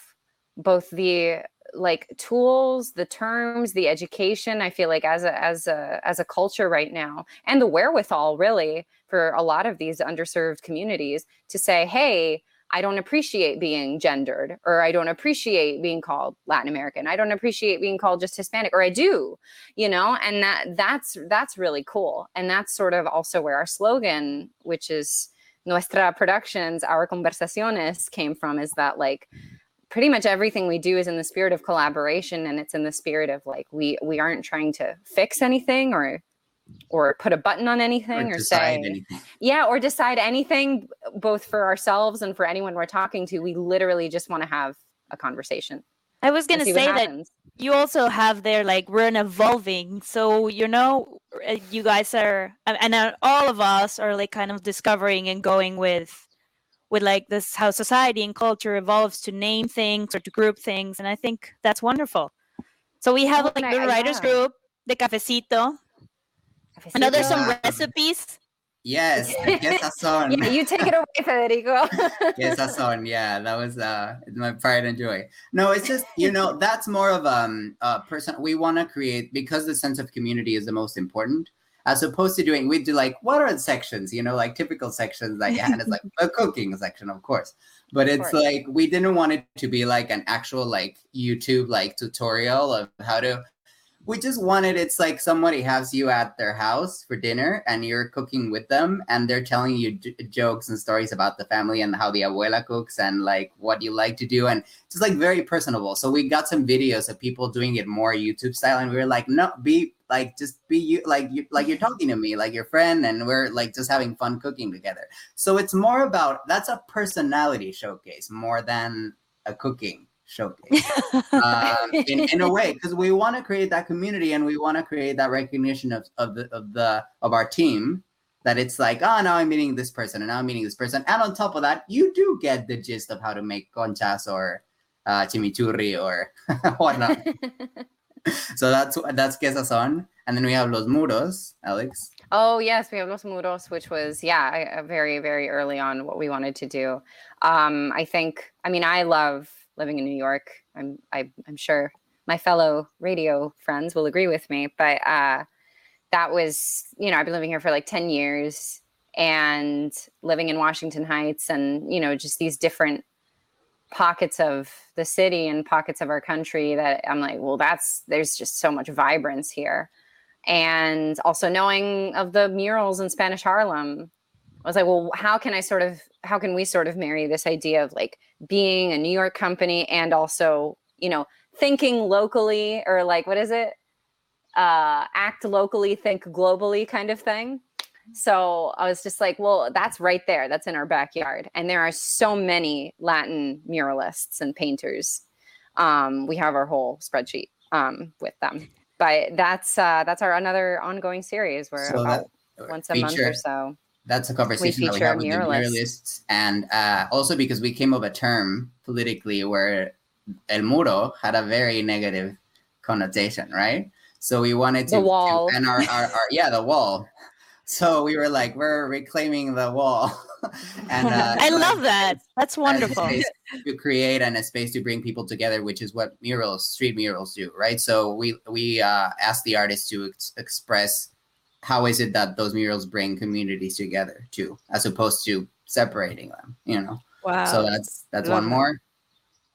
both the like tools, the terms, the education. I feel like as a as a as a culture right now, and the wherewithal really for a lot of these underserved communities to say, hey, I don't appreciate being gendered, or I don't appreciate being called Latin American. I don't appreciate being called just Hispanic, or I do, you know, and that that's that's really cool. And that's sort of also where our slogan, which is Nuestra Productions, our conversaciones, came from, is that like pretty much everything we do is in the spirit of collaboration and it's in the spirit of like we we aren't trying to fix anything or or put a button on anything or, decide say anything. yeah or decide anything both for ourselves and for anyone we're talking to we literally just want to have a conversation I was gonna say that you also have there like we're an evolving so you know uh, you guys are and and, uh, all of us are like kind of discovering and going with with like this how society and culture evolves to name things or to group things and i think that's wonderful so we have Oh, like the I- writers yeah. group the cafecito and now there's some Yeah. recipes Yes, yes, sazon. yeah, you take it away federico yes, sazon. Yeah, that was uh my pride and joy. No, it's just you know that's more of um a person we want to create because the sense of community is the most important. As opposed to doing, we do like what are the sections? You know, like typical sections that you had. It's like a cooking section, of course. But it's course. like we didn't want it to be like an actual like YouTube like tutorial of how to we just wanted it's like somebody has you at their house for dinner and you're cooking with them and they're telling you j- jokes and stories about the family and how the abuela cooks and like what you like to do and just like very personable. So we got some videos of people doing it more youtube style and we were like no be like just be you like you like you're talking to me like your friend and we're like just having fun cooking together. So it's more about that's a personality showcase more than a cooking showcase. Um, in, in a way because we want to create that community and we want to create that recognition of, of the of the of our team that it's like oh now i'm meeting this person and now i'm meeting this person. And on top of that you do get the gist of how to make conchas or uh, chimichurri or whatnot. So that's that's quesazon and then we have los muros alex. Oh yes, we have Los Muros, which was yeah, very very early on what we wanted to do. Um, I think I mean I love living in New York. I'm I, I'm sure my fellow radio friends will agree with me, but uh, that was you know I've been living here for like ten years and living in Washington Heights, and you know just these different pockets of the city and pockets of our country that I'm like, well, that's there's just so much vibrance here and also knowing of the murals in Spanish Harlem. I was like, well, how can I sort of, how can we sort of marry this idea of like being a New York company and also, you know, thinking locally or like, what is it? Uh, act locally, think globally kind of thing. So I was just like, well, that's right there. That's in our backyard. And there are so many Latin muralists and painters. Um, we have our whole spreadsheet um, with them but that's uh that's our another ongoing series where So about once a month or so that's a conversation that we have with the muralists. muralists and uh, also because we came up a term politically where el muro had a very negative connotation right so we wanted to The wall. to- and our, our, our yeah the wall so we were like we're reclaiming the wall and uh, I like, love that. That's wonderful. to create and a space to bring people together which is what murals street murals do right so we we uh asked the artists to ex- express how is it that those murals bring communities together too as opposed to separating them you know Wow. so that's that's Love one that. more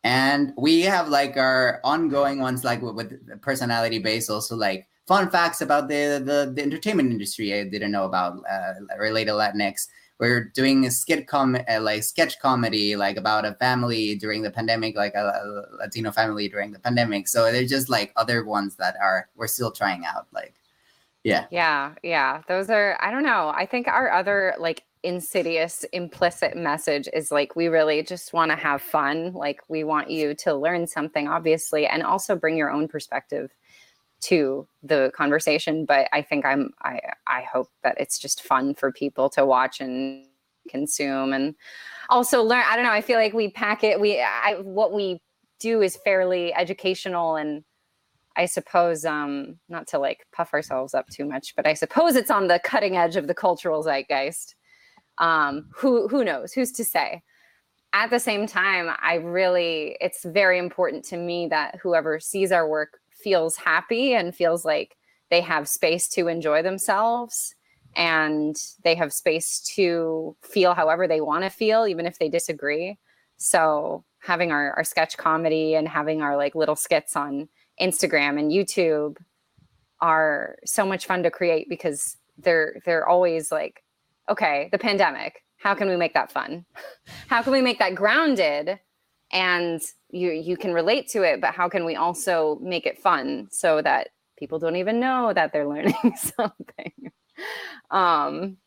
and we have like our ongoing ones like with, with personality based also like fun facts about the, the the entertainment industry i didn't know about uh, related latinx we're doing a skit com uh, like sketch comedy like about a family during the pandemic like a, a latino family during the pandemic so they're just like other ones that are we're still trying out like yeah. Yeah yeah those are i don't know i think our other like insidious implicit message is like we really just want to have fun like we want you to learn something obviously and also bring your own perspective to the conversation but i think i'm i i hope that it's just fun for people to watch and consume and also learn i don't know i feel like we pack it we i what we do is fairly educational and i suppose um not to like puff ourselves up too much but i suppose it's on the cutting edge of the cultural zeitgeist. Um who who knows? Who's to say? At the same time i really it's very important to me that whoever sees our work feels happy and feels like they have space to enjoy themselves and they have space to feel however they want to feel even if they disagree. So having our, our sketch comedy and having our like little skits on instagram and youtube are so much fun to create because they're they're always like okay the pandemic how can we make that fun? How can we make that grounded? And you you can relate to it but how can we also make it fun so that people don't even know that they're learning something? Um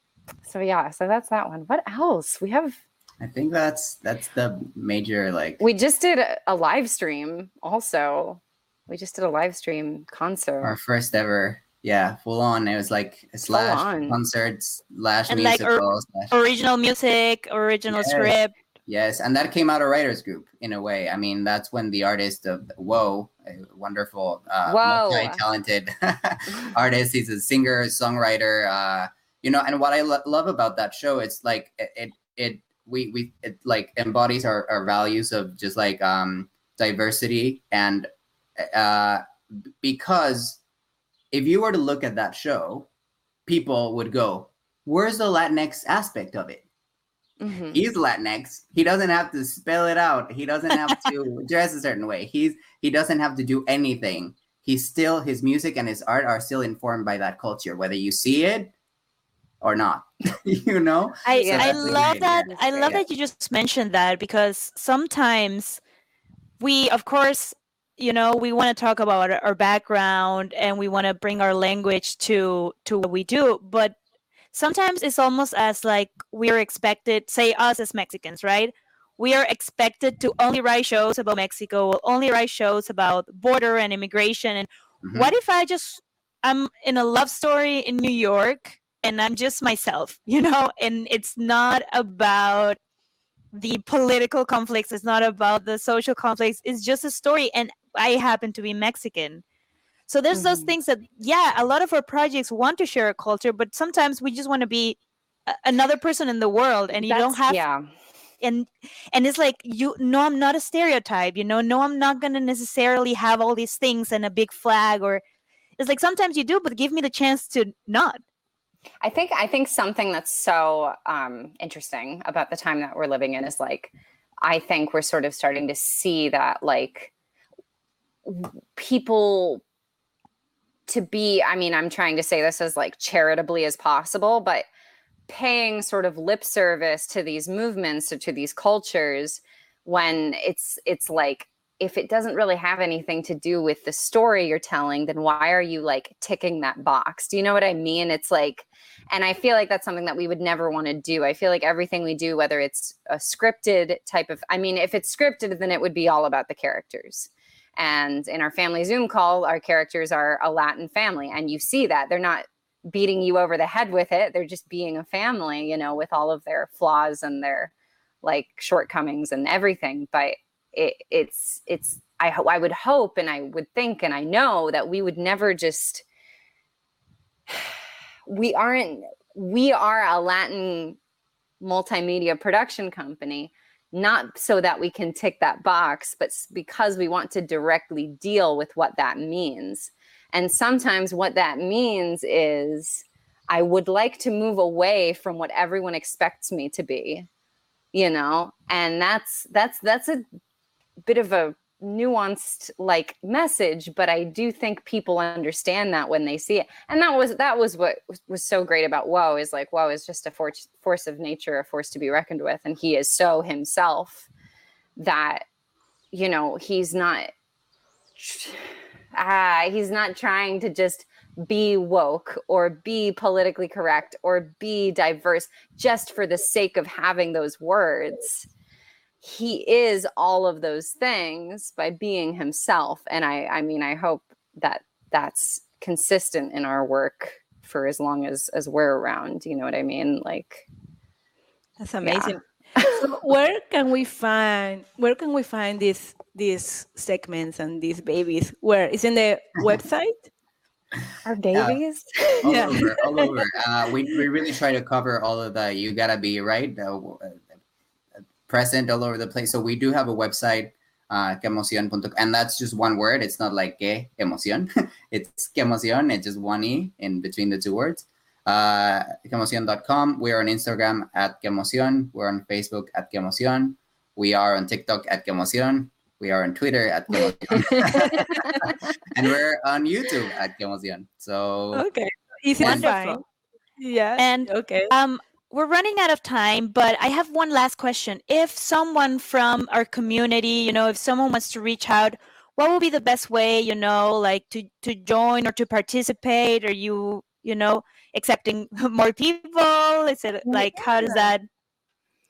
so yeah so that's that one. What else? We have i think that's that's the major like we just did a, a live stream also we just did a live stream concert our first ever yeah full on it was like a slash on. concerts slash And like musical or- slash Original music, original Yes. script. Yes, and that came out of writers group in a way. I mean, that's when the artist of Whoa, a wonderful, uh, multi-talented artist. He's a singer, songwriter. Uh, you know, and what I lo- love about that show, it's like it, it, it we we it like embodies our, our values of just like um diversity and uh because if you were to look at that show, people would go, "Where's the Latinx aspect of it?" Mhm. he's Latinx. He doesn't have to spell it out. He doesn't have to dress a certain way. He's he doesn't have to do anything he's still his music and his art are still informed by that culture, whether you see it or not. you know, I, Yeah, I love that. I love that you just mentioned that because sometimes we, of course, you know, we want to talk about our- background and we want to bring our language to to what we do, but sometimes it's almost as like we're expected, say us as Mexicans, right? We are expected to only write shows about Mexico, only write shows about border and immigration. And Mhm. what if I just I'm in a love story in New York and I'm just myself, you know, and it's not about the political conflicts, it's not about the social conflicts, it's just a story. And I happen to be Mexican. So there's those Mhm. things that, yeah, a lot of our projects want to share a culture, but sometimes we just want to be a- another person in the world and you don't have yeah. and and it's like you no i'm not a stereotype you know no i'm not going to necessarily have all these things and a big flag or it's like sometimes you do but give me the chance to not I think I think something that's so um, interesting about the time that we're living in is like I think we're sort of starting to see that like people to be I mean I'm trying to say this as like charitably as possible but paying sort of lip service to these movements or to these cultures when it's it's like if it doesn't really have anything to do with the story you're telling then why are you like ticking that box? Do you know what i mean? It's like and i feel like that's something that we would never want to do. I feel like everything we do whether it's a scripted type of i mean if it's scripted then it would be all about the characters. And in our family zoom call our characters are a latin family and you see that. They're not beating you over the head with it. They're just being a family you know with all of their flaws and their like shortcomings and everything. But it, it's it's I, ho- I would hope and I would think and I know that we would never just we aren't we are a Latin multimedia production company not so that we can tick that box but because we want to directly deal with what that means. And sometimes what that means is I would like to move away from what everyone expects me to be you know? And that's that's that's a bit of a nuanced like message but i do think people understand that when they see it. And that was that was what was- so great about woe is like woe is just a force force of nature a force to be reckoned with. And he is so himself that you know he's not ah he's not trying to just be woke or be politically correct or be diverse just for the sake of having those words he is all of those things by being himself and i i mean i hope that that's consistent in our work for as long as as we're around you know what i mean like That's amazing. so where can we find where can we find these these segments and these babies? Where is in the website? our babies all Yeah. over, all over. Uh, we, we really try to cover all of the you gotta be right uh, uh, present all over the place. So we do have a website, uh, queemocion.com, and that's just one word. It's not like que emoción. it's queemocion. It's just one e in between the two words. Uh, queemocion.com. We're on Instagram at queemocion. We're on Facebook at queemocion. We are on TikTok at queemocion. We are on Twitter at queemocion. and we're on YouTube at queemocion. So Okay. Easy to Wonderful. find. Yeah. And okay. um we're running out of time but i have one last question. If someone from our community you know if someone wants to reach out what would be the best way you know like to to join or to participate? Are you you know accepting more people? Is it like how does that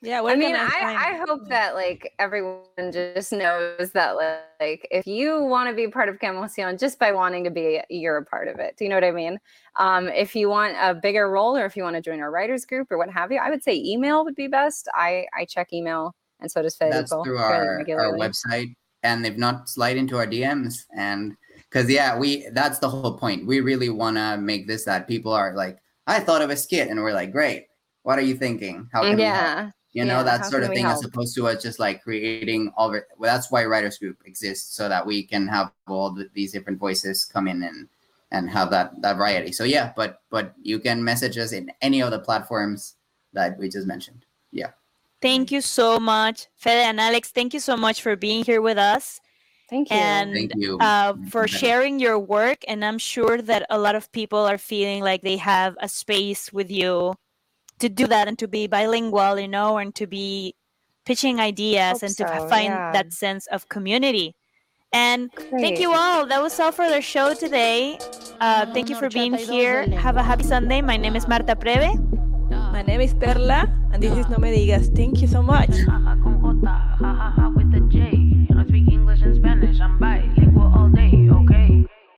Yeah, I mean, I, I hope that like everyone just knows that like if you want to be part of Que Emoción just by wanting to be, you're a part of it. Do you know what I mean? Um, if you want a bigger role or if you want to join our writers group or what have you, I would say email would be best. I I check email and so does that's through our, our website and they've not slide into our dms and because yeah we that's the whole point we really want to make this that people are like i thought of a skit and we're like great what are you thinking how can we help? yeah. you know that sort of we thing as help? opposed to us just like creating all of well that's why writers group exists so that we can have all the, these different voices come in and and have that that variety so yeah but but you can message us in any of the platforms that we just mentioned yeah Thank you so much, Fede and Alex. Thank you so much for being here with us. Thank you. and Thank you. uh, for sharing your work. And I'm sure that a lot of people are feeling like they have a space with you to do that and to be bilingual, you know, and to be pitching ideas and so, to find yeah. that sense of community. And Great. thank you all. That was all for the show today. Uh, thank you for being here. Have a happy Sunday. My name is Marta Preve. My name is Perla, and this is No Me Digas. Thank you so much.